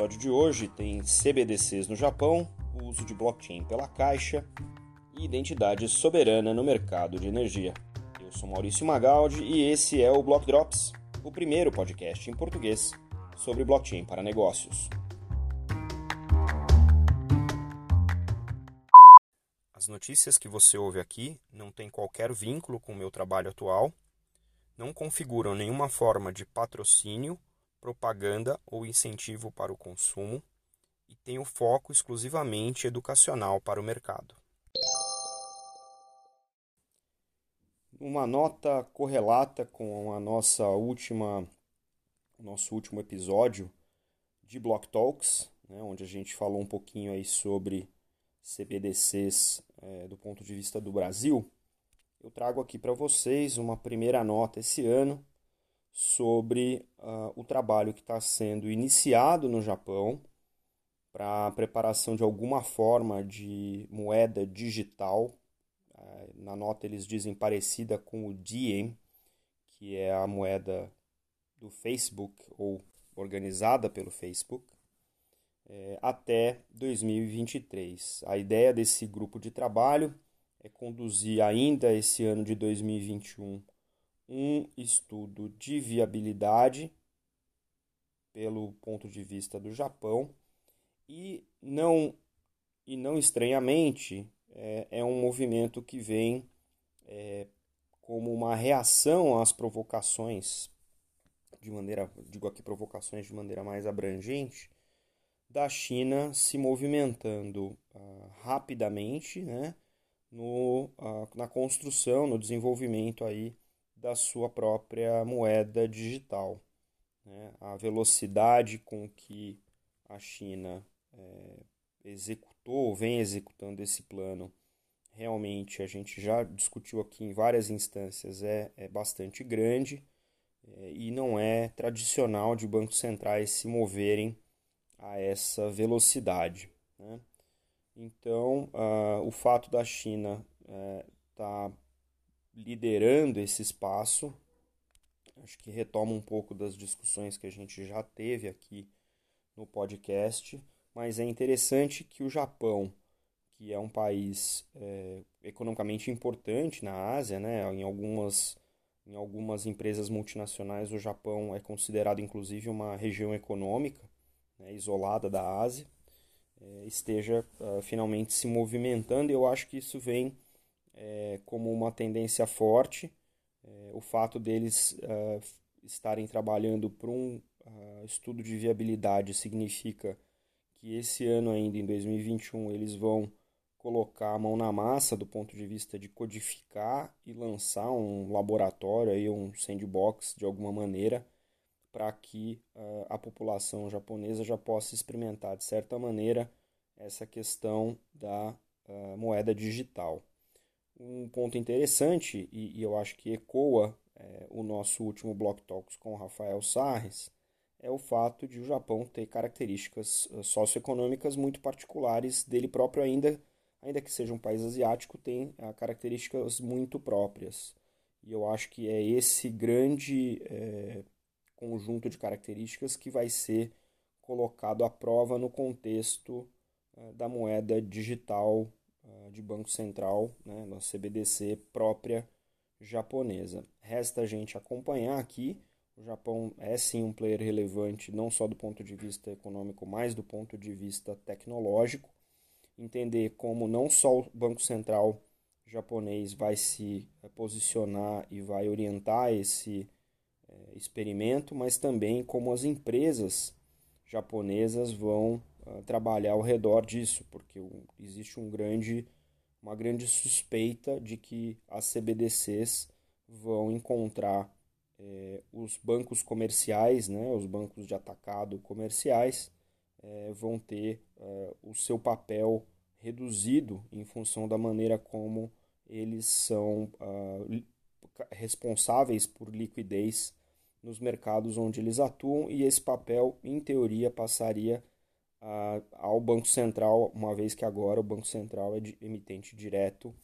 episódio de hoje tem CBDCs no Japão, o uso de blockchain pela Caixa e identidade soberana no mercado de energia. Eu sou Maurício Magaldi e esse é o Block Drops, o primeiro podcast em português sobre blockchain para negócios. As notícias que você ouve aqui não têm qualquer vínculo com o meu trabalho atual, não configuram nenhuma forma de patrocínio, propaganda ou incentivo para o consumo e têm o foco exclusivamente educacional para o mercado. Uma nota correlata com a nossa última, nosso último episódio de Block Talks, né, onde a gente falou um pouquinho aí sobre CBDCs é, do ponto de vista do Brasil, eu trago aqui para vocês uma primeira nota esse ano sobre uh, o trabalho que está sendo iniciado no Japão para a preparação de alguma forma de moeda digital. Uh, na nota eles dizem parecida com o Diem, que é a moeda do Facebook ou organizada pelo Facebook é, até 2023. A ideia desse grupo de trabalho é conduzir ainda esse ano de 2021 um estudo de viabilidade pelo ponto de vista do Japão e não e não estranhamente é, é um movimento que vem é, como uma reação às provocações de maneira digo aqui provocações de maneira mais abrangente da China se movimentando uh, rapidamente né, no, uh, na construção, no desenvolvimento aí da sua própria moeda digital. Né? A velocidade com que a China é, executou, vem executando esse plano, realmente a gente já discutiu aqui em várias instâncias, é, é bastante grande é, e não é tradicional de bancos centrais se moverem a essa velocidade. Né? Então, uh, o fato da China estar uh, tá liderando esse espaço, acho que retoma um pouco das discussões que a gente já teve aqui no podcast, mas é interessante que o Japão, que é um país é, economicamente importante na Ásia, né, em algumas em algumas empresas multinacionais, o Japão é considerado inclusive uma região econômica né, isolada da Ásia, é, esteja uh, finalmente se movimentando. E eu acho que isso vem é, como uma tendência forte. É, o fato deles uh, estarem trabalhando para um uh, estudo de viabilidade significa que esse ano ainda, em 2021, eles vão colocar a mão na massa do ponto de vista de codificar e lançar um laboratório, aí, um sandbox de alguma maneira, para que uh, a população japonesa já possa experimentar, de certa maneira, essa questão da moeda digital. Um ponto interessante, e, e eu acho que ecoa é, o nosso último Block Talks com o Rafael Sarres, é o fato de o Japão ter características socioeconômicas muito particulares dele próprio ainda, ainda que seja um país asiático, tem características muito próprias. E eu acho que é esse grande é, conjunto de características que vai ser colocado à prova no contexto uh, da moeda digital de Banco Central, né, da CBDC própria japonesa. Resta a gente acompanhar aqui. O Japão é sim um player relevante, não só do ponto de vista econômico, mas do ponto de vista tecnológico. Entender como não só o Banco Central japonês vai se eh, posicionar e vai orientar esse é, experimento, mas também como as empresas japonesas vão trabalhar ao redor disso, porque existe um grande, uma grande suspeita de que as CBDCs vão encontrar é, os bancos comerciais, né, os bancos de atacado comerciais, é, vão ter uh, o seu papel reduzido em função da maneira como eles são uh, responsáveis por liquidez nos mercados onde eles atuam e esse papel, em teoria, passaria ao Banco Central, uma vez que agora o Banco Central é de, emitente direto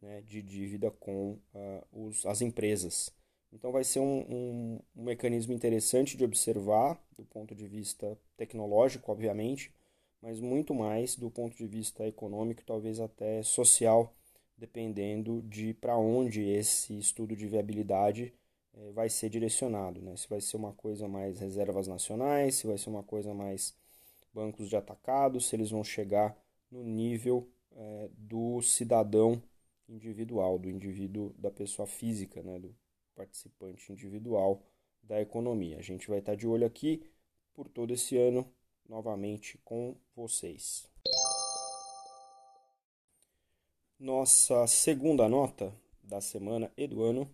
né, de dívida com uh, os, as empresas. Então vai ser um, um, um, mecanismo interessante de observar do ponto de vista tecnológico, obviamente, mas muito mais do ponto de vista econômico, talvez até social, dependendo de para onde esse estudo de viabilidade eh, vai ser direcionado. Né? Se vai ser uma coisa mais reservas nacionais, se vai ser uma coisa mais bancos de atacado, se eles vão chegar no nível eh, do cidadão individual, do indivíduo, da pessoa física, né? do participante individual da economia. A gente vai estar de olho aqui por todo esse ano, novamente com vocês. Nossa segunda nota da semana e do ano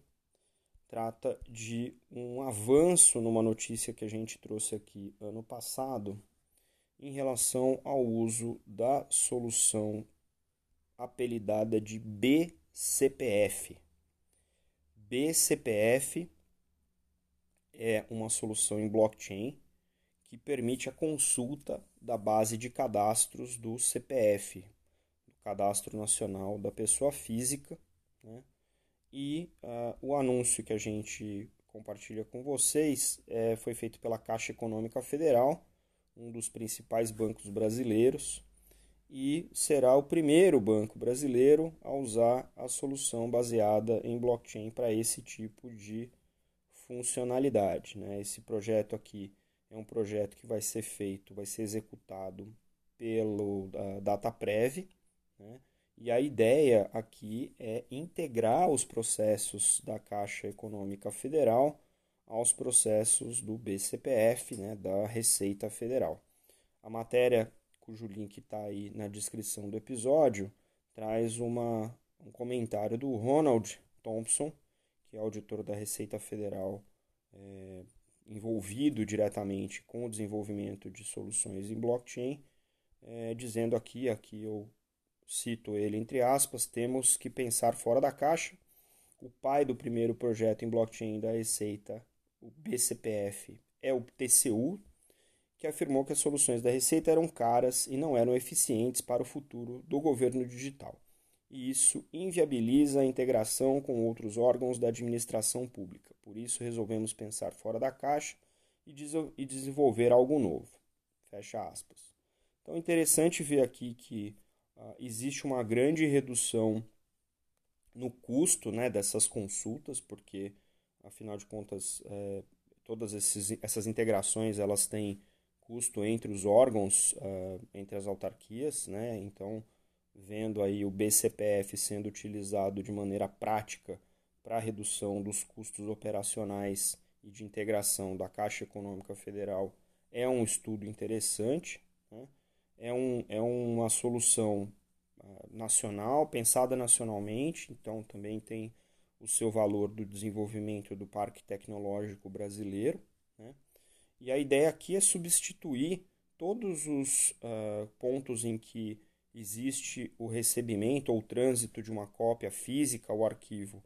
trata de um avanço numa notícia que a gente trouxe aqui ano passado em relação ao uso da solução apelidada de BCPF. BCPF é uma solução em blockchain que permite a consulta da base de cadastros do CPF, do Cadastro Nacional da Pessoa Física, né? e uh, o anúncio que a gente compartilha com vocês é, foi feito pela Caixa Econômica Federal, um dos principais bancos brasileiros, e será o primeiro banco brasileiro a usar a solução baseada em blockchain para esse tipo de funcionalidade. Né? Esse projeto aqui é um projeto que vai ser feito, vai ser executado pelo uh, DataPrev, né? e a ideia aqui é integrar os processos da Caixa Econômica Federal aos processos do BCPF, né, da Receita Federal. A matéria cujo link está aí na descrição do episódio, traz uma, um comentário do Ronald Thompson, que é auditor da Receita Federal, é, envolvido diretamente com o desenvolvimento de soluções em blockchain, é, dizendo aqui, aqui eu cito ele entre aspas, temos que pensar fora da caixa. O pai do primeiro projeto em blockchain da Receita, o BCPF, é o TCU, que afirmou que as soluções da Receita eram caras e não eram eficientes para o futuro do governo digital. E isso inviabiliza a integração com outros órgãos da administração pública. Por isso, resolvemos pensar fora da caixa e desenvolver algo novo. Fecha aspas. Então, é interessante ver aqui que uh, existe uma grande redução no custo né, dessas consultas, porque, afinal de contas, é, todas esses, essas integrações elas têm custo entre os órgãos, uh, entre as autarquias, né? Então, vendo aí o BCPF sendo utilizado de maneira prática para redução dos custos operacionais e de integração da Caixa Econômica Federal, é um estudo interessante, né? é, um, é uma solução uh, nacional, pensada nacionalmente, então também tem o seu valor do desenvolvimento do parque tecnológico brasileiro. Né? E a ideia aqui é substituir todos os uh, pontos em que existe o recebimento ou trânsito de uma cópia física ao arquivo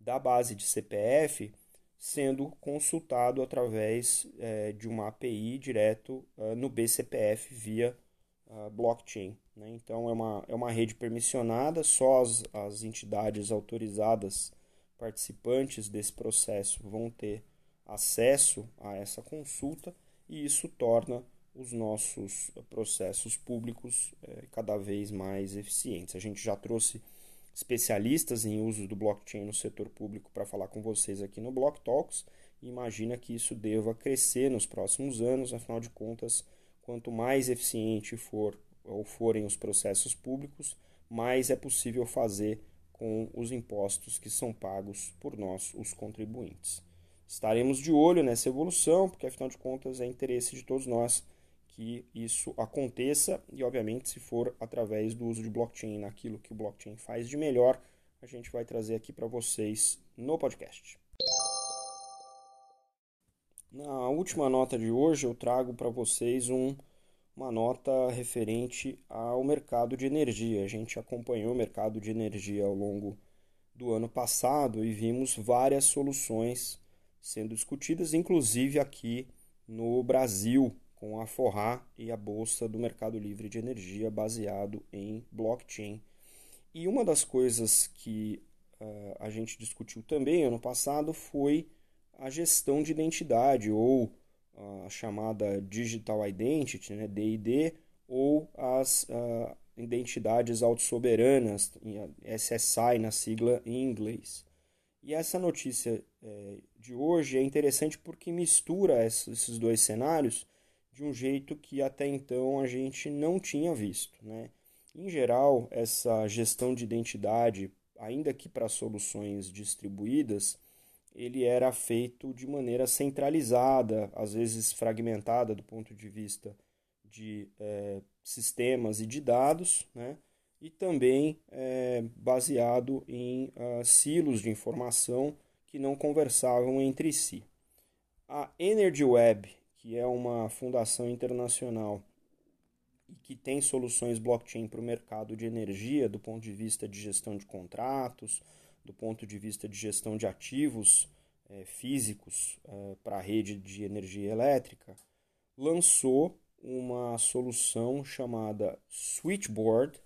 da base de CPF sendo consultado através uh, de uma API direto uh, no BCPF via blockchain. Né? Então é uma, é uma rede permissionada, só as, as entidades autorizadas participantes desse processo vão ter acesso a essa consulta e isso torna os nossos processos públicos é, cada vez mais eficientes. A gente já trouxe especialistas em uso do blockchain no setor público para falar com vocês aqui no Block Talks e imagina que isso deva crescer nos próximos anos, afinal de contas, quanto mais eficiente for ou forem os processos públicos, mais é possível fazer com os impostos que são pagos por nós, os contribuintes. Estaremos de olho nessa evolução, porque afinal de contas é interesse de todos nós que isso aconteça e, obviamente, se for através do uso de blockchain, naquilo que o blockchain faz de melhor, a gente vai trazer aqui para vocês no podcast. Na última nota de hoje, eu trago para vocês um, uma nota referente ao mercado de energia. A gente acompanhou o mercado de energia ao longo do ano passado e vimos várias soluções sendo discutidas, inclusive aqui no Brasil, com a Forra e a Bolsa do Mercado Livre de Energia baseado em blockchain. E uma das coisas que uh, a gente discutiu também ano passado foi a gestão de identidade ou a chamada Digital Identity, né, DID, ou as uh, identidades autossoberanas, SSI na sigla em inglês. E essa notícia é, de hoje é interessante porque mistura esses dois cenários de um jeito que até então a gente não tinha visto. Né? Em geral, essa gestão de identidade, ainda que para soluções distribuídas, ele era feito de maneira centralizada, às vezes fragmentada do ponto de vista de é, sistemas e de dados, né? e também é, baseado em uh, silos de informação que não conversavam entre si. A Energy Web, que é uma fundação internacional e que tem soluções blockchain para o mercado de energia do ponto de vista de gestão de contratos, do ponto de vista de gestão de ativos é, físicos é, para a rede de energia elétrica, lançou uma solução chamada Switchboard,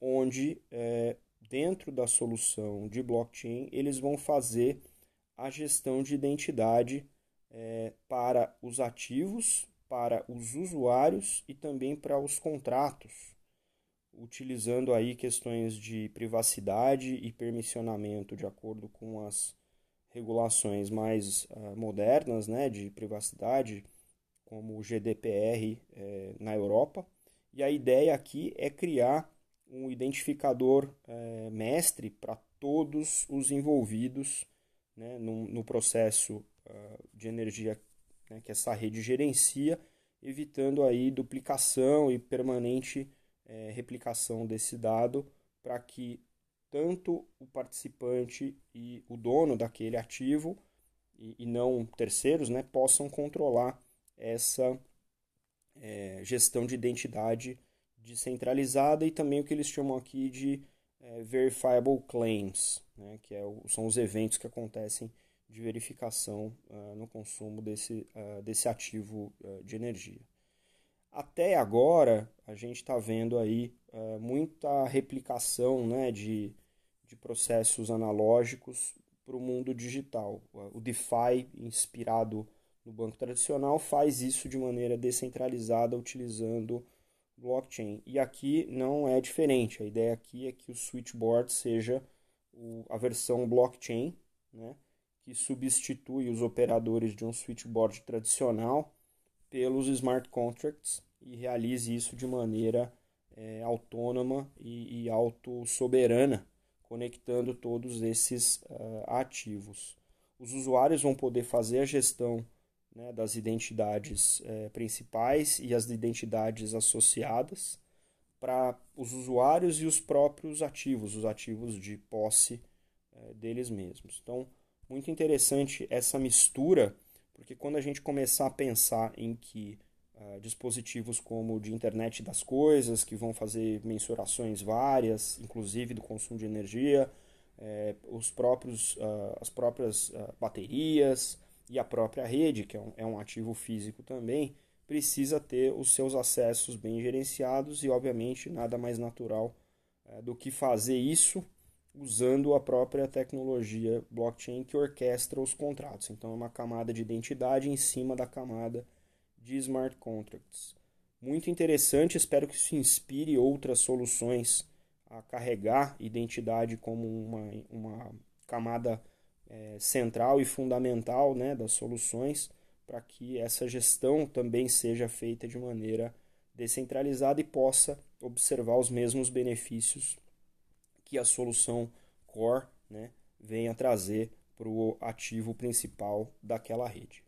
onde é, dentro da solução de blockchain eles vão fazer a gestão de identidade para os ativos, para os usuários e também para os contratos, utilizando aí questões de privacidade e permissionamento de acordo com as regulações mais uh, modernas né, de privacidade, como o GDPR é, na Europa. E a ideia aqui é criar um identificador é, mestre para todos os envolvidos né, no, no processo uh, de energia né, que essa rede gerencia, evitando aí duplicação e permanente é, replicação desse dado para que tanto o participante e o dono daquele ativo e, e não terceiros né, possam controlar essa é, gestão de identidade descentralizada e também o que eles chamam aqui de é, verifiable claims, né, que é são os eventos que acontecem de verificação uh, no consumo desse, uh, desse ativo uh, de energia. Até agora, a gente está vendo aí muita replicação né, de, de processos analógicos para o mundo digital. O DeFi, inspirado no banco tradicional, faz isso de maneira descentralizada, utilizando blockchain. E aqui não é diferente. A ideia aqui é que o switchboard seja o, a versão blockchain, né, que substitui os operadores de um switchboard tradicional pelos smart contracts e realize isso de maneira é, autônoma e, e autossoberana, conectando todos esses uh, ativos. Os usuários vão poder fazer a gestão né, das identidades é, principais e as identidades associadas para os usuários e os próprios ativos, os ativos de posse é, deles mesmos. Então, muito interessante essa mistura, porque quando a gente começar a pensar em que uh, dispositivos como de internet das coisas, que vão fazer mensurações várias, inclusive do consumo de energia, é, os próprios, uh, as próprias uh, baterias, e a própria rede, que é um, é um ativo físico também, precisa ter os seus acessos bem gerenciados e, obviamente, nada mais natural é, do que fazer isso usando a própria tecnologia blockchain que orquestra os contratos. Então, é uma camada de identidade em cima da camada de smart contracts. Muito interessante, espero que isso inspire outras soluções a carregar identidade como uma, uma camada é, central e fundamental né, das soluções para que essa gestão também seja feita de maneira descentralizada e possa observar os mesmos benefícios que a solução core né, venha trazer para o ativo principal daquela rede.